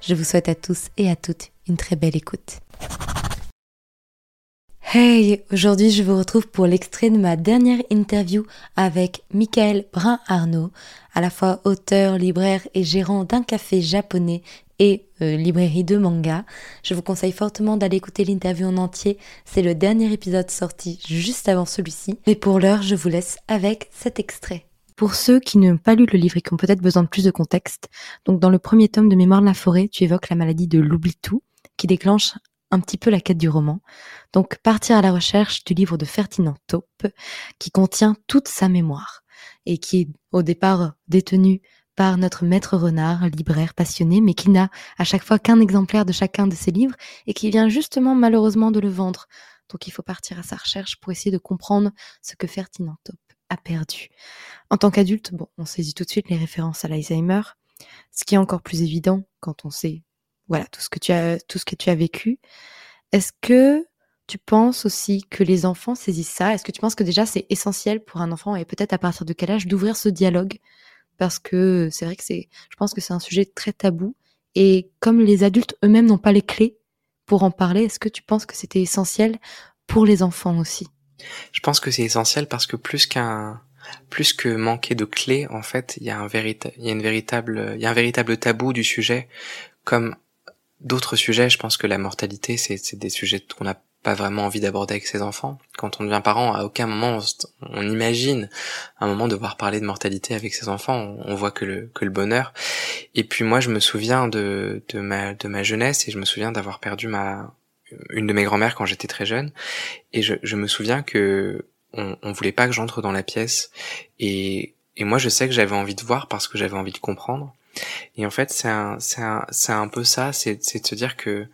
Je vous souhaite à tous et à toutes une très belle écoute. Hey, aujourd'hui je vous retrouve pour l'extrait de ma dernière interview avec Michael Brun-Arnaud, à la fois auteur, libraire et gérant d'un café japonais et euh, librairie de manga. Je vous conseille fortement d'aller écouter l'interview en entier, c'est le dernier épisode sorti juste avant celui-ci. Mais pour l'heure, je vous laisse avec cet extrait. Pour ceux qui n'ont pas lu le livre et qui ont peut-être besoin de plus de contexte, donc dans le premier tome de Mémoire de la forêt, tu évoques la maladie de l'oubli-tout, qui déclenche un petit peu la quête du roman. Donc partir à la recherche du livre de Ferdinand Taupe, qui contient toute sa mémoire, et qui est au départ détenu par notre maître renard, libraire passionné, mais qui n'a à chaque fois qu'un exemplaire de chacun de ses livres, et qui vient justement malheureusement de le vendre. Donc il faut partir à sa recherche pour essayer de comprendre ce que Ferdinand Taupe a perdu. En tant qu'adulte, bon, on saisit tout de suite les références à l'Alzheimer, ce qui est encore plus évident quand on sait, voilà, tout ce que tu as, tout ce que tu as vécu. Est-ce que tu penses aussi que les enfants saisissent ça? Est-ce que tu penses que déjà c'est essentiel pour un enfant et peut-être à partir de quel âge d'ouvrir ce dialogue? Parce que c'est vrai que c'est, je pense que c'est un sujet très tabou et comme les adultes eux-mêmes n'ont pas les clés pour en parler, est-ce que tu penses que c'était essentiel pour les enfants aussi? Je pense que c'est essentiel parce que plus qu'un plus que manquer de clés, en fait, il y a un véritable, il y a une véritable, il y a un véritable tabou du sujet, comme d'autres sujets. Je pense que la mortalité, c'est, des sujets qu'on n'a pas vraiment envie d'aborder avec ses enfants. Quand on devient parent, à aucun moment on, imagine un moment devoir parler de mortalité avec ses enfants. On, voit que le que le bonheur. Et puis moi, je me souviens de de ma de ma jeunesse et je me souviens d'avoir perdu ma une de mes grand-mères quand j'étais très jeune, et je, je, me souviens que on, on voulait pas que j'entre dans la pièce, et, et moi je sais que j'avais envie de voir parce que j'avais envie de comprendre. Et en fait, c'est un, c'est un, c'est un peu ça, c'est, de se dire que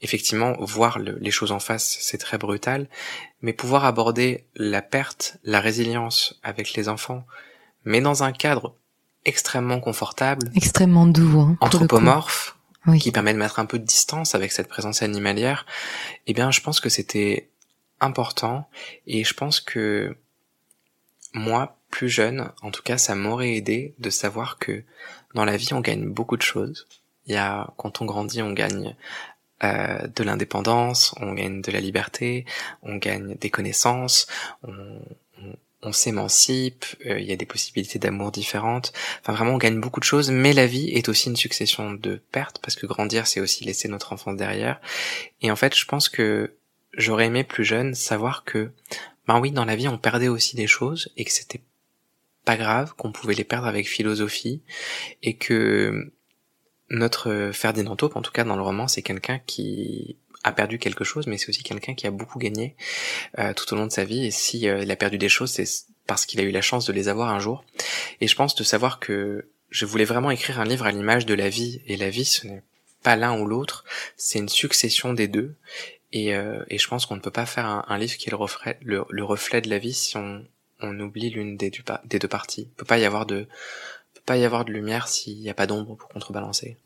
effectivement, voir les choses en face, c'est très brutal, mais pouvoir aborder la perte, la résilience avec les enfants, mais dans un cadre extrêmement confortable, extrêmement doux, hein, anthropomorphe, qui permet de mettre un peu de distance avec cette présence animalière, eh bien, je pense que c'était important et je pense que moi, plus jeune, en tout cas, ça m'aurait aidé de savoir que dans la vie, on gagne beaucoup de choses. Il y a, quand on grandit, on gagne euh, de l'indépendance, on gagne de la liberté, on gagne des connaissances, on, on s'émancipe, euh, il y a des possibilités d'amour différentes. Enfin vraiment on gagne beaucoup de choses, mais la vie est aussi une succession de pertes parce que grandir c'est aussi laisser notre enfance derrière. Et en fait je pense que j'aurais aimé plus jeune savoir que ben oui dans la vie on perdait aussi des choses et que c'était pas grave, qu'on pouvait les perdre avec philosophie et que notre Ferdinand Taupe, en tout cas dans le roman, c'est quelqu'un qui a perdu quelque chose, mais c'est aussi quelqu'un qui a beaucoup gagné euh, tout au long de sa vie. Et si euh, il a perdu des choses, c'est parce qu'il a eu la chance de les avoir un jour. Et je pense de savoir que je voulais vraiment écrire un livre à l'image de la vie. Et la vie, ce n'est pas l'un ou l'autre, c'est une succession des deux. Et, euh, et je pense qu'on ne peut pas faire un, livre qui est le reflet, le, reflet de la vie si on, on oublie l'une des, des deux parties. Il peut pas y avoir de, peut pas y avoir de lumière s'il n'y a pas d'ombre pour contrebalancer.